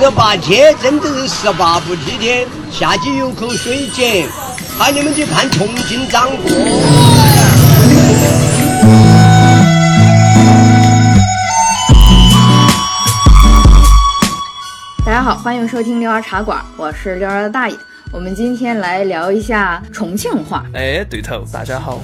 十八天，真的是十八不七天，下去有口水井，喊你们去看重庆掌。大家好，欢迎收听六儿茶馆，我是六儿的大爷。我们今天来聊一下重庆话。哎，对头，大家好。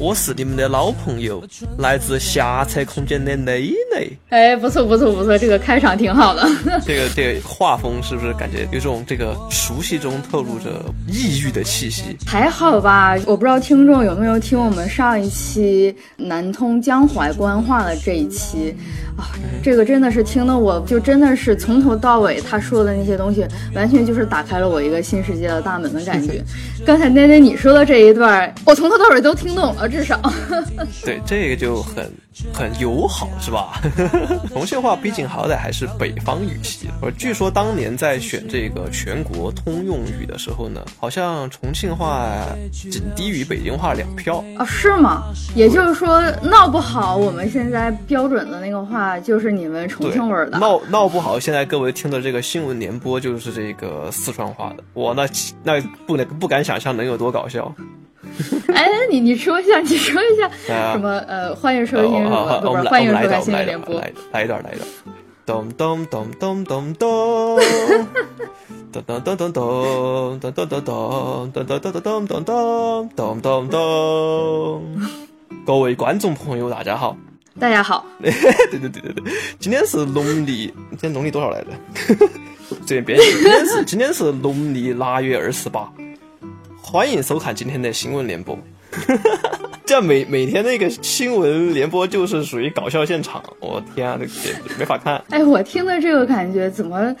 我是你们的老朋友，来自狭窄空间的蕾蕾。哎，不错不错不错，这个开场挺好的。这个这个画风是不是感觉有种这个熟悉中透露着抑郁的气息？还好吧，我不知道听众有没有听我们上一期南通江淮官话的这一期啊，这个真的是听的我就真的是从头到尾他说的那些东西，完全就是打开了我一个新世界的大门的感觉。刚才奶奶你说的这一段，我从头到尾都听懂了。至少，对这个就很很友好，是吧？重庆话毕竟好歹还是北方语系。我据说当年在选这个全国通用语的时候呢，好像重庆话仅低于北京话两票啊？是吗？也就是说闹不好，我们现在标准的那个话就是你们重庆味儿的。闹闹不好，现在各位听的这个新闻联播就是这个四川话的。我那那不能不敢想象能有多搞笑。哎，你你说一下，你说一下什么？呃，欢迎收听什么？不是，欢迎收看新闻联播。来一段，来一段。咚咚咚咚咚咚，咚咚咚咚咚 咚咚咚咚咚咚咚咚咚咚咚咚咚咚。各位观众朋友，大家好。大家好。对对对对对，今天是农历，今天农历多少来着？这边编辑，今天是今天是农历腊月二十八。欢迎收看今天的新闻联播，这样每每天那个新闻联播就是属于搞笑现场，我天啊，这个没法看。哎，我听的这个感觉怎么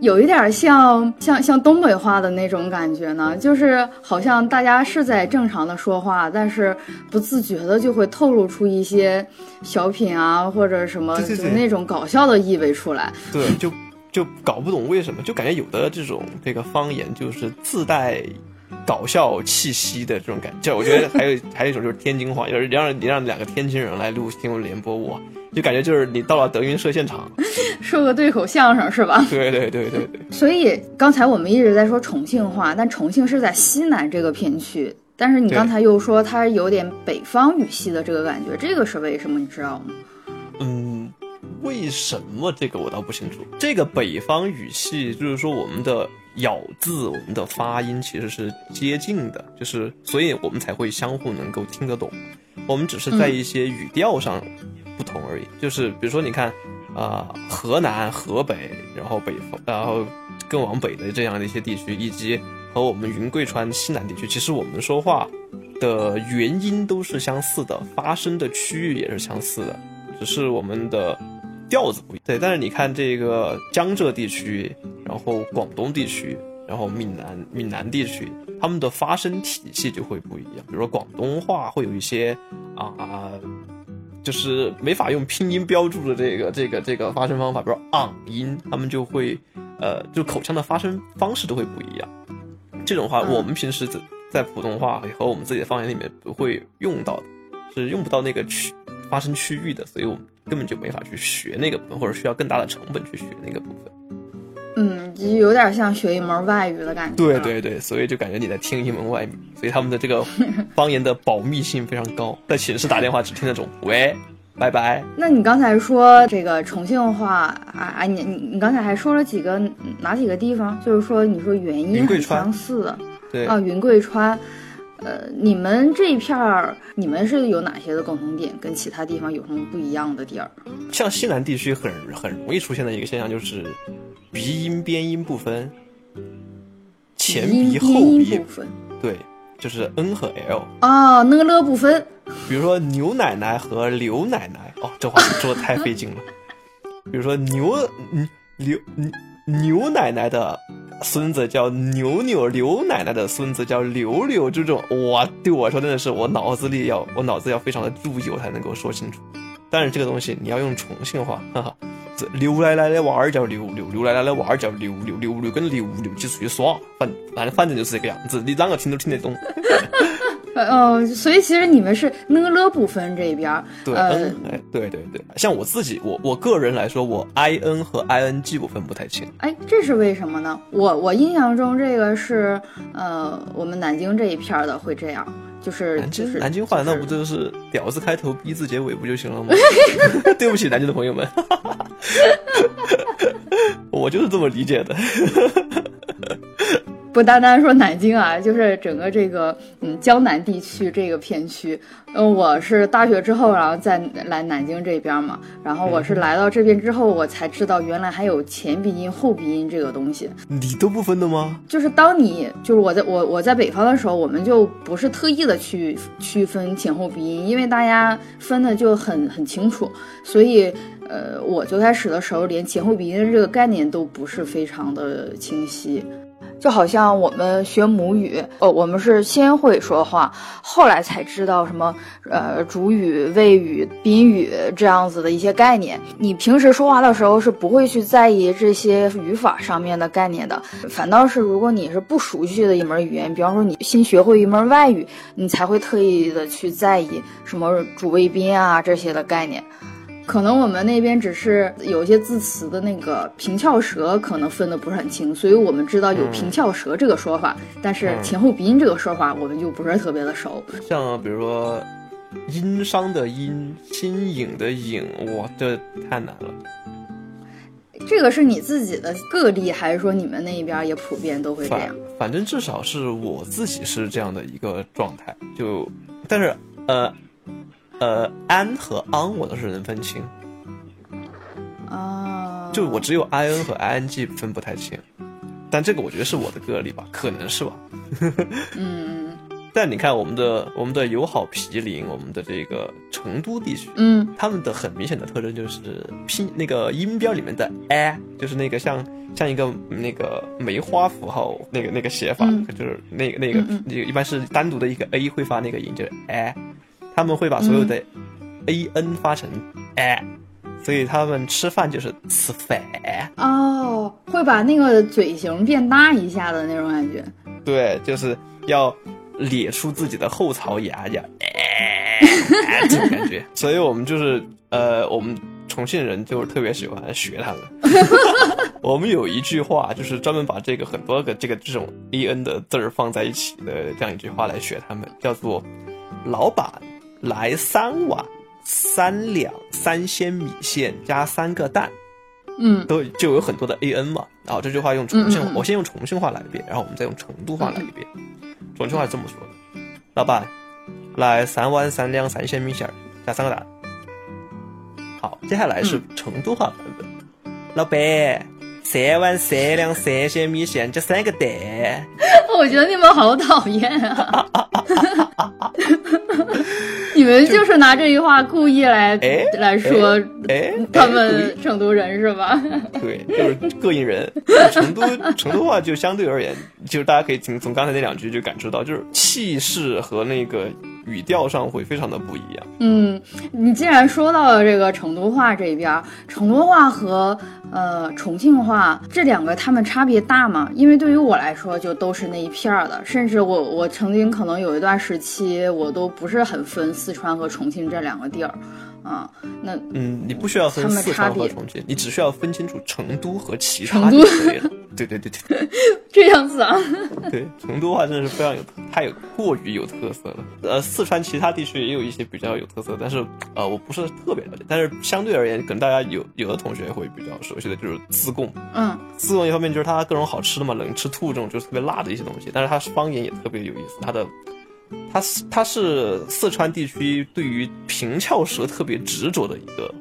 有一点像像像东北话的那种感觉呢？就是好像大家是在正常的说话，但是不自觉的就会透露出一些小品啊或者什么就那种搞笑的意味出来。对，就就搞不懂为什么，就感觉有的这种这个方言就是自带。搞笑气息的这种感觉，我觉得还有 还有一种就是天津话，就是让你让两个天津人来录新闻联播，哇，就感觉就是你到了德云社现场，说个对口相声是吧？对对对对对。所以刚才我们一直在说重庆话，但重庆是在西南这个片区，但是你刚才又说它有点北方语系的这个感觉，这个是为什么？你知道吗？嗯。为什么这个我倒不清楚。这个北方语系就是说我们的咬字、我们的发音其实是接近的，就是所以我们才会相互能够听得懂。我们只是在一些语调上不同而已。就是比如说，你看，啊，河南、河北，然后北方，然后更往北的这样的一些地区，以及和我们云贵川西南地区，其实我们说话的原因都是相似的，发声的区域也是相似的，只是我们的。调子不一对，但是你看这个江浙地区，然后广东地区，然后闽南闽南地区，他们的发声体系就会不一样。比如说广东话会有一些啊，就是没法用拼音标注的这个这个这个发声方法，比如昂音，他们就会呃，就口腔的发声方式都会不一样。这种话我们平时在在普通话和我们自己的方言里面不会用到的，是用不到那个区发声区域的，所以我们。根本就没法去学那个部分，或者需要更大的成本去学那个部分。嗯，有点像学一门外语的感觉。对对对，所以就感觉你在听一门外语，所以他们的这个 方言的保密性非常高，在寝室打电话只听那种“喂，拜拜”。那你刚才说这个重庆话啊啊，你你你刚才还说了几个哪几个地方？就是说你说原因很相似，对啊，云贵川。呃，你们这一片儿，你们是有哪些的共同点，跟其他地方有什么不一样的地儿？像西南地区很很容易出现的一个现象就是鼻音边音不分，前鼻后鼻不分，对，就是 n 和 l 啊，那个了不分。比如说牛奶奶和刘奶奶，哦，这话说的太费劲了。比如说牛嗯刘牛牛奶奶的。孙子叫牛牛，刘奶奶的孙子叫刘刘，这种哇，对我来说真的是我脑子里要我脑子要非常的注意，我才能够说清楚。但是这个东西你要用重庆话，哈哈，这刘奶奶的娃儿叫刘刘，刘奶奶的娃儿叫刘刘，刘刘跟刘刘一起出去耍，反反正反正就是这个样子，你啷个听都听得懂。呃，所以其实你们是呢了部分这边儿，对，对对对，像我自己，我我个人来说，我 i n 和 i n g 我分不太清。哎，这是为什么呢？我我印象中这个是，呃，我们南京这一片儿的会这样，就是南京就是南京话难道不就是就是“屌”字开头，“逼”字结尾不就行了吗？对不起，南京的朋友们，我就是这么理解的。不单单说南京啊，就是整个这个嗯江南地区这个片区。嗯，我是大学之后，然后再来南京这边嘛。然后我是来到这边之后，我才知道原来还有前鼻音、后鼻音这个东西。你都不分的吗？就是当你就是我在我我在北方的时候，我们就不是特意的去区分前后鼻音，因为大家分的就很很清楚，所以呃，我最开始的时候连前后鼻音这个概念都不是非常的清晰。就好像我们学母语，哦，我们是先会说话，后来才知道什么呃主语、谓语、宾语这样子的一些概念。你平时说话的时候是不会去在意这些语法上面的概念的，反倒是如果你是不熟悉的一门语言，比方说你新学会一门外语，你才会特意的去在意什么主谓宾啊这些的概念。可能我们那边只是有一些字词的那个平翘舌可能分的不是很清，所以我们知道有平翘舌这个说法，但是前后鼻音这个说法我们就不是特别的熟。像比如说殷商的殷、新颖的颖，哇，这太难了。这个是你自己的个例，还是说你们那一边也普遍都会这反样？反正至少是我自己是这样的一个状态，就但是呃呃安和昂我都是能分清，啊，就我只有 i n 和 i n g 分不太清，但这个我觉得是我的个例吧，可能是吧。嗯。但你看我们的我们的友好毗邻，我们的这个成都地区，嗯。他们的很明显的特征就是拼那个音标里面的 a，就是那个像像一个那个梅花符号那个那个写法，嗯。就是那个那个嗯嗯。那个一般是单独的一个 a 会发那个音，就是 a，他们会把所有的嗯 a n 发成 a，所以他们吃饭就是吃饭，哦，会把那个嘴型变大一下的那种感觉。对，就是要咧出自己的后槽牙呀，哎，这种感觉。所以我们就是呃，我们重庆人就是特别喜欢学他们。我们有一句话，就是专门把这个很多个这个这种 a n 的字儿放在一起的这样一句话来学他们，叫做“老板来三碗三两三鲜米线加三个蛋”。嗯都就有很多的 a n 嘛。然后这句话用重庆，嗯嗯嗯我先用重庆话来一遍，然后我们再用成都话来一遍。重庆话是这么说的：老板，来三碗三两三鲜米线加三个蛋。好，接下来是成都话版本。老板，三碗三两三鲜米线这三个蛋。我觉得你们好讨厌啊！你们就是拿这句话故意来哎来说哎，他哎们成都人是吧？对，就是膈应人。成都成都话就相对而言，就是大家可以从从刚才那两句就感受到，就是气势和那个语调上会非常的不一样。嗯，你既然说到了这个成都话这边，成都话和呃重庆话这两个他们差别大吗？因为对于我来说，就都是那一片儿的，甚至我我曾经可能有一段时期，我都不是很分四川和重庆这两个地儿，啊，那嗯，你不需要分四川和重庆，你只需要分清楚成都和其他都就可以了。对对对对 这样子啊，对，成都话真的是非常有太有过于有特色了。呃，四川其他地区也有一些比较有特色，但是呃我不是特别了解。但是相对而言，可能大家有有的同学会比较熟悉的就是自贡。嗯自贡一方面就是它各种好吃的嘛，冷吃兔这种就是特别辣的一些东西，但是它方言也特别有意思，它的。它是它是四川地区对于平翘舌特别执着的一个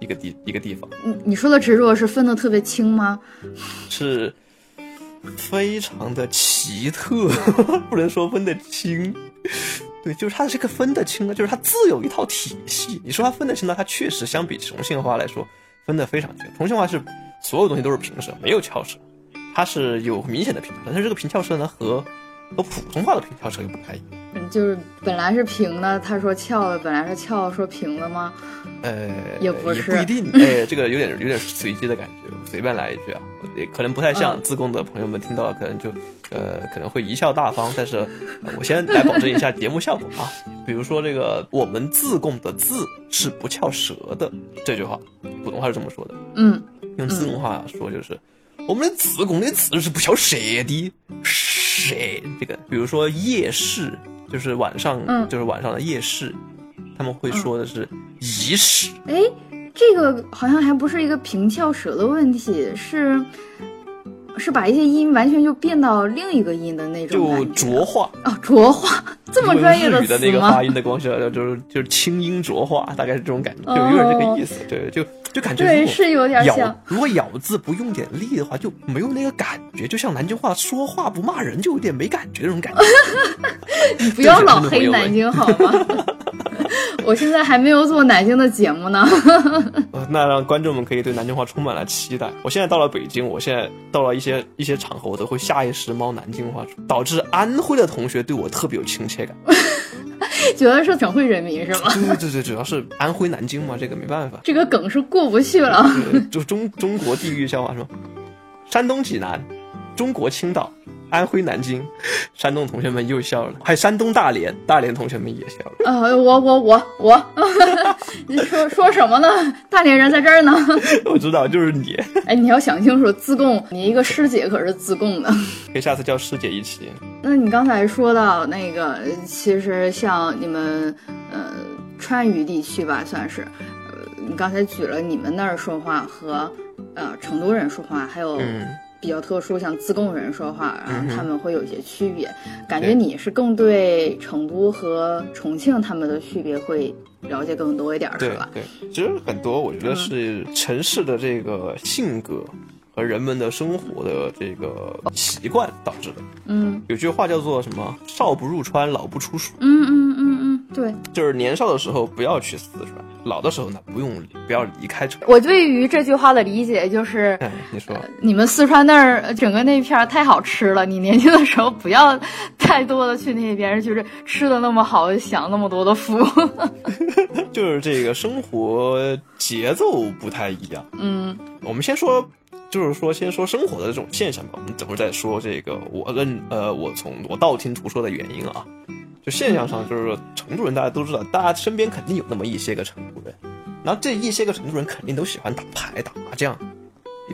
一个地一个地方。你你说的执着是分的特别清吗？是非常的奇特，不能说分得清。对，就是它这个分得清的，就是它自有一套体系。你说它分得清呢，它确实相比重庆话来说分得非常清。重庆话是所有东西都是平舌，没有翘舌，它是有明显的平翘舌，但是这个平翘舌呢和和普通话的平翘舌又不太一样。嗯，就是本来是平的，他说翘的；本来是翘的，说平的吗？呃，也不是不一定。哎，这个有点有点随机的感觉，随便来一句啊，也可能不太像嗯自贡的朋友们听到了，可能就呃可能会贻笑大方。但是、呃我先来保证一下节目效果啊，比如说这个我们自贡的“自”是不翘舌的这句话，普通话是这么说的。嗯，用自贡话说就是，我们的自贡的字是不翘舌的，舌这个，比如说夜市，就是晚上，嗯。就是晚上的夜市，他们会说的是仪式，哎，这个好像还不是一个平翘舌的问题，是是把一些音完全就变到另一个音的那种就浊化。哦，浊化这么专业日语的那个发？音的光是就是就是清音浊化，大概是这种感觉，哦就有点这个意思。对，就就感觉对，是有点像。如果咬字不用点力的话，就没有那个感觉，就像南京话说话不骂人，就有点没感觉那种感觉。你 不要老黑南京 好吗？我现在还没有做南京的节目呢。呃，那让观众们可以对南京话充满了期待。我现在到了北京，我现在到了一些一些场合，我都会下意识冒南京话，导致安徽的同学对我特别有亲切感。觉得是省会人民是吗？对对对，主要是安徽南京嘛，这个没办法。这个梗是过不去了。就中中国地域笑话是吧？山东济南，中国青岛，安徽南京，山东同学们又笑了，还有山东大连，大连同学们也笑了。呃，我我我我，你说说什么呢？大连人在这儿呢。我知道，就是你，哎，你要想清楚，自贡，你一个师姐可是自贡的。可以下次叫师姐一起。那你刚才说到那个，呃其实像你们呃川渝地区吧，算是，呃，你刚才举了你们那儿说话和呃成都人说话，还有嗯比较特殊，像自贡人说话，然后他们会有一些区别。感觉你是更对成都和重庆他们的区别会了解更多一点儿，是对吧？对，其实很多我觉得是城市的这个性格和人们的生活的这个习惯导致的。嗯有句话叫做什么“少不入川，老不出蜀嗯嗯嗯嗯，对。”，就是年少的时候不要去四川，老的时候呢不用不要离开川。我对于这句话的理解就是，哎，你说。你们四川那儿呃整个那片儿太好吃了，你年轻的时候不要太多的去那边，就是吃的那么好，享那么多的福。就是这个生活节奏不太一样。嗯我们先说，就是说先说生活的这种现象吧。我们等会儿再说这个我跟呃我从我道听途说的原因啊。就现象上，就是说成都人大家都知道，大家身边肯定有那么一些个成都人，然后这一些个成都人肯定都喜欢打牌、打麻将，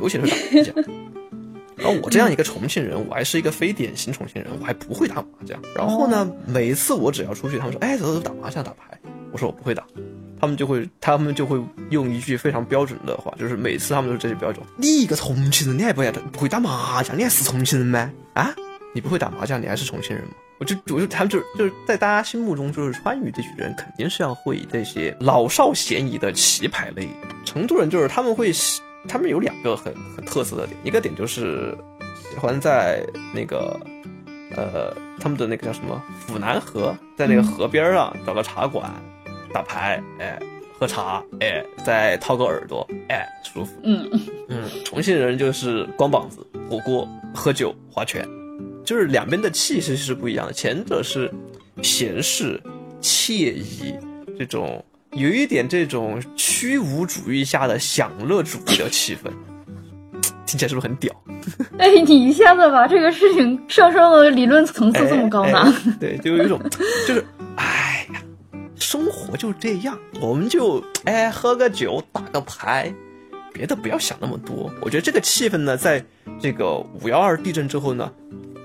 尤其是打麻将。然后我这样一个重庆人，我还是一个非典型重庆人，我还不会打麻将。然后呢，每次我只要出去，他们说：“哎，走走，打麻将、打牌。”我说我不会打，他们就会他们就会用一句非常标准的话，就是每次他们都是这些标准。你一个重庆人，你还不会打不会打麻将，你还是重庆人吗？啊，你不会打麻将，你还是重庆人吗？我就我就他们就就是在大家心目中，就是川渝地区人肯定是要会这些老少咸宜的棋牌类。成都人就是他们会喜，他们有两个很很特色的点，一个点就是喜欢在那个呃他们的那个叫什么府南河，在那个河边上找个茶馆打牌，哎，喝茶，哎，再掏个耳朵，哎，舒服。嗯嗯，重庆人就是光膀子、火锅、喝酒、划拳，就是两边的气势是不一样的。前者是闲适、惬意，这种有一点这种虚无主义下的享乐主义的气氛，听起来是不是很屌？哎，你一下子把这个事情上升的理论层次这么高呢？哎哎对，就有一种，就是，哎呀，生活就这样，我们就哎喝个酒，打个牌，别的不要想那么多。我觉得这个气氛呢，在这个五幺二地震之后呢，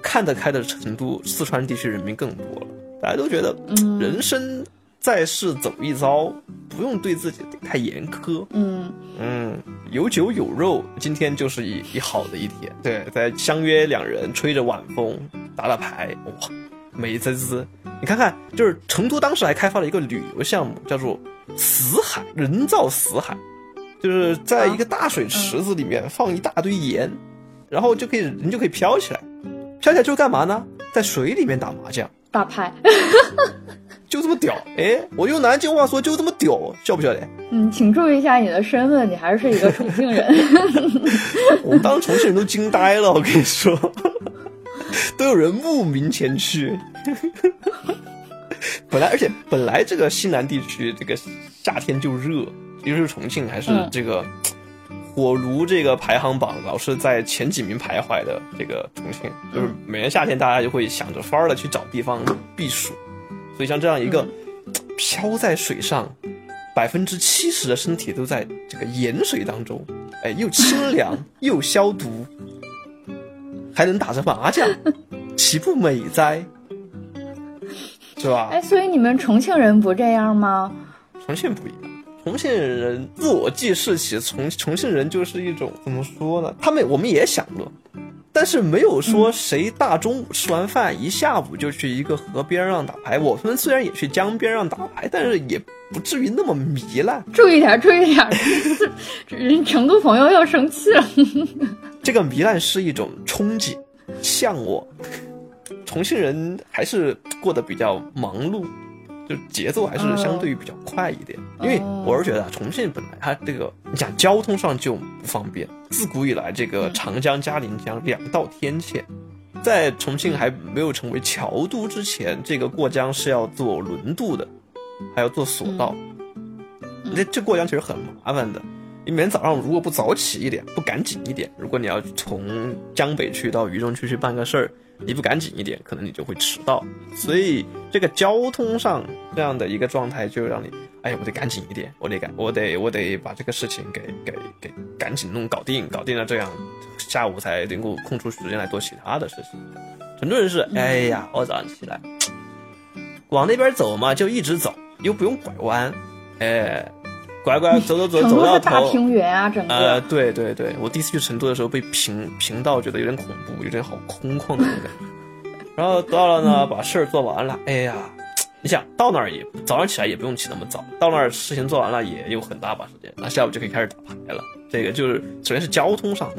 看得开的成都、四川地区人民更多了，大家都觉得，嗯。人生在世走一遭，不用对自己太严苛。嗯。嗯，有酒有肉，今天就是一一好的一天。对，在相约两人吹着晚风打打牌，哇，美滋滋。你看看，就是成都当时还开发了一个旅游项目，叫做死海人造死海，就是在一个大水池子里面放一大堆盐，然后就可以人就可以飘起来，飘起来之后干嘛呢？在水里面打麻将。打牌。就这么屌，哎，我用南京话说就这么屌，笑不笑的？嗯，请注意一下你的身份，你还是一个重庆人。我们当时重庆人都惊呆了，我跟你说，都有人慕名前去。本来而且本来这个西南地区这个夏天就热，尤其是重庆还是嗯这个火炉这个排行榜老是在前几名徘徊的这个重庆，就是每年夏天大家就会想着法儿的去找地方避暑，所以像这样一个漂在水上，百分之七十的身体都在这个盐水当中，哎，又清凉又消毒，还能打着麻将，岂不美哉？是吧？哎，所以你们重庆人不这样吗？重庆不一样，重庆人自我记事起，重重庆人就是一种怎么说呢？他们我们也享乐，但是没有说谁大中午吃完饭一下午就去一个河边上打牌。我们虽然也去江边上打牌，但是也不至于那么糜烂。注意点，注意点，人成都朋友要生气了。这个糜烂是一种憧憬、向往。重庆人还是过得比较忙碌，就节奏还是相对于比较快一点。因为我是觉得啊，重庆本来它这个你想交通上就不方便，自古以来这个长江、嘉陵江两道天堑，在重庆还没有成为桥都之前，这个过江是要坐轮渡的，还要坐索道。这这过江其实很麻烦的。你每天早上如果不早起一点，不赶紧一点，如果你要从江北区到渝中区去办个事儿，你不赶紧一点，可能你就会迟到。所以这个交通上这样的一个状态，就让你，哎呀，我得赶紧一点，我得赶，我得我得把这个事情给给给赶紧弄搞定，搞定了，这样下午才能够空出时间来做其他的事情。很多人是，哎呀，我早上起来往那边走嘛，就一直走，又不用拐弯，哎。拐拐走走走 走到是大头，平原啊，整个。呃，对对对，我第一次去成都的时候被平平到，觉得有点恐怖，有点好空旷的那种感觉。然后到了呢，把事儿做完了，哎呀，你想到那儿也早上起来也不用起那么早，到那儿事情做完了也有很大把时间，那下午就可以开始打牌了。这个就是首先是交通上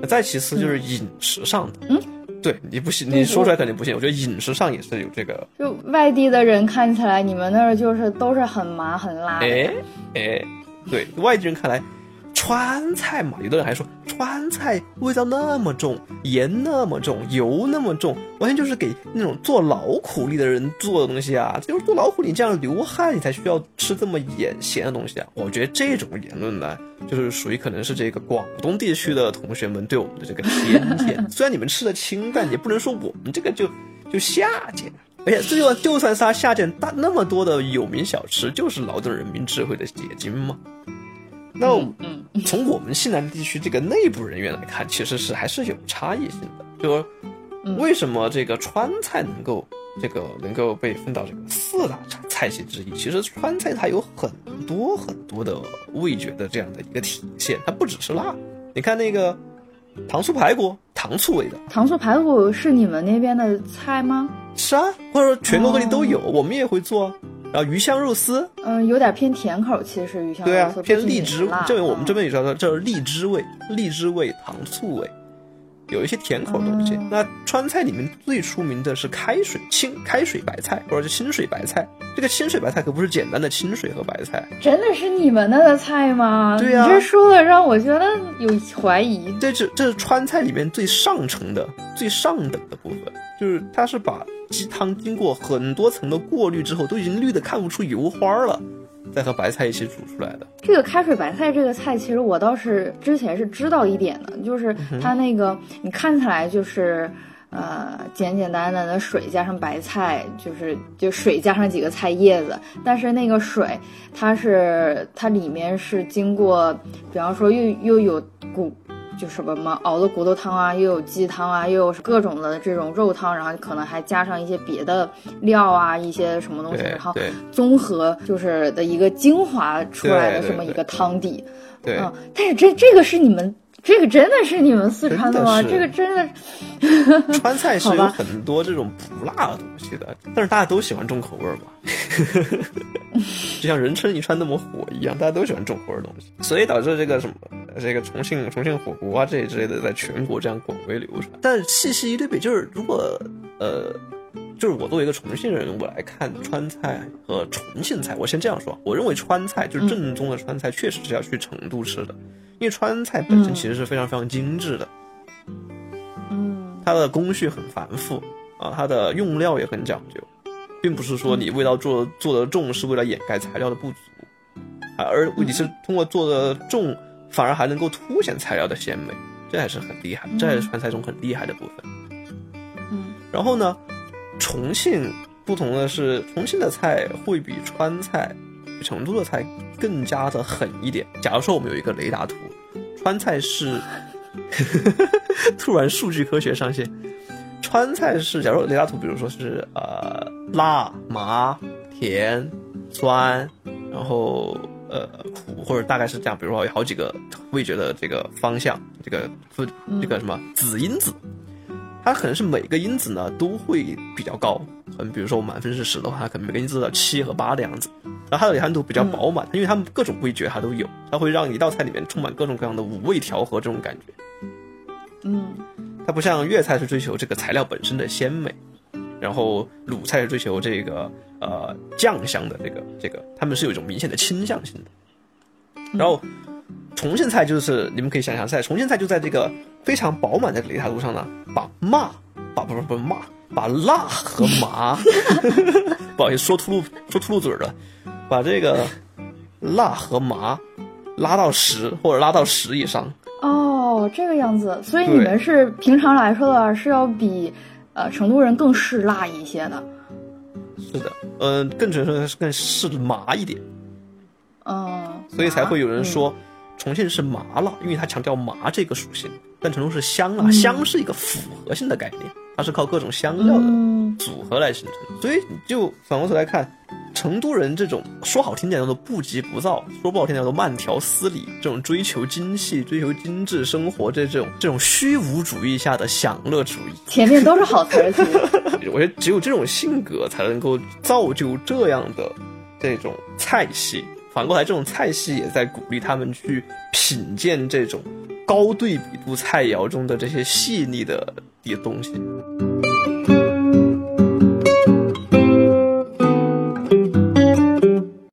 的，再其次就是饮食上的。嗯，对你不信，你说出来肯定不信。我觉得饮食上也是有这个，就外地的人看起来，你们那儿就是都是很麻很辣的。哎哎，对外地人看来，川菜嘛，有的人还说川菜味道那么重，盐那么重，油那么重，完全就是给那种做劳苦力的人做的东西啊！就是做劳苦力这样流汗，你才需要吃这么盐咸的东西啊！我觉得这种言论呢，就是属于可能是这个广东地区的同学们对我们的这个偏见。虽然你们吃的清淡，也不能说我们这个就就下贱。而且最后，就算是他下贱大那么多的有名小吃，就是劳动人民智慧的结晶嘛。那嗯 从我们西南地区这个内部人员来看，其实是还是有差异性的。就说为什么这个川菜能够这个能够被分到这个四大菜菜系之一？其实川菜它有很多很多的味觉的这样的一个体现，它不只是辣。你看那个糖醋排骨，糖醋味的，糖醋排骨是你们那边的菜吗？是啊，或者说全国各地都有，我们也会做。然后鱼香肉丝，嗯，有点偏甜口，其实鱼香对啊肉丝，偏不仅荔枝辣，这个我们这嗯边也叫它叫荔枝味，荔枝味、糖醋味，有一些甜口的东西。哦那川菜里面最出名的是开水清开水白菜，或者是清水白菜。这个清水白菜可不是简单的清水和白菜，真的是你们那的菜吗？对呀你这说的让我觉得有怀疑。这是这是川菜里面最上乘的、最上等的部分，就是它是把鸡汤经过很多层的过滤之后，都已经绿的看不出油花了，再和白菜一起煮出来的。这个开水白菜这个菜，其实我倒是之前是知道一点的，就是嗯它那个你看起来就是。呃，简简单单的水加上白菜，就是就水加上几个菜叶子，但是那个水它是它里面是经过，比方说又又有骨，就什么嘛熬的骨头汤啊，又有鸡汤啊，又有各种的这种肉汤，然后可能还加上一些别的料啊，一些什么东西，然后综合就是的一个精华出来的这么一个汤底。对，嗯，但是这这个是你们，这个真的是你们四川的吗？的这个真的，川菜是有很多这种不辣的东西的，但是大家都喜欢重口味儿嘛，就像人称一川那么火一样，大家都喜欢重口味儿的东西，所以导致这个什么这个重庆重庆火锅啊这之类的，在全国这样广为流传。但细细一对比，就是如果呃。就是我作为一个重庆人，我来看川菜和重庆菜，我先这样说，我认为川菜就是正宗的川菜，确实是要去成都吃的，因为川菜本身其实是非常非常精致的，嗯。它的工序很繁复啊，它的用料也很讲究，并不是说你味道做做的重是为了掩盖材料的不足，而你是通过做的重，反而还能够凸显材料的鲜美，这还是很厉害，这还是川菜中很厉害的部分。嗯，然后呢，重庆不同的是，重庆的菜会比川菜、成都的菜更加的狠一点。假如说我们有一个雷达图，川菜是，突然数据科学上线。川菜是，假如雷达图，比如说是呃辣、麻、甜、酸，然后呃苦，或者大概是这样。比如说有好几个味觉的这个方向，这个分这个什么子因子，它可能是每个因子呢都会比较高。嗯，比如说我满分是十的话，它可能每个因子到七和八的样子。然后它的含度比较饱满，因为它们各种味觉它都有，它会让一道菜里面充满各种各样的五味调和这种感觉。嗯。它不像粤菜是追求这个材料本身的鲜美，然后鲁菜是追求这个呃酱香的这个这个，他们是有一种明显的倾向性的。然后重庆菜就是你们可以想象，在重庆菜就在这个非常饱满的雷塔路上呢，把骂把不是不是麻，把辣和麻，不好意思说秃噜说秃噜嘴了，把这个辣和麻拉到十或者拉到十以上。哦，这个样子，所以你们是平常来说的话是要比，呃，成都人更嗜辣一些的。是的，嗯，更准确的是更嗜麻一点。嗯，所以才会有人说重庆是麻辣，因为它强调麻这个属性。但成都是香辣，香是一个复合性的概念，它是靠各种香料的组合来形成。所以你就反过头来看。成都人这种说好听点叫做不急不躁，说不好听点叫做慢条斯理，这种追求精细、追求精致生活这这种这种虚无主义下的享乐主义，前面都是好词儿。我觉得只有这种性格才能够造就这样的这种菜系。反过来，这种菜系也在鼓励他们去品鉴这种高对比度菜肴中的这些细腻的的东西。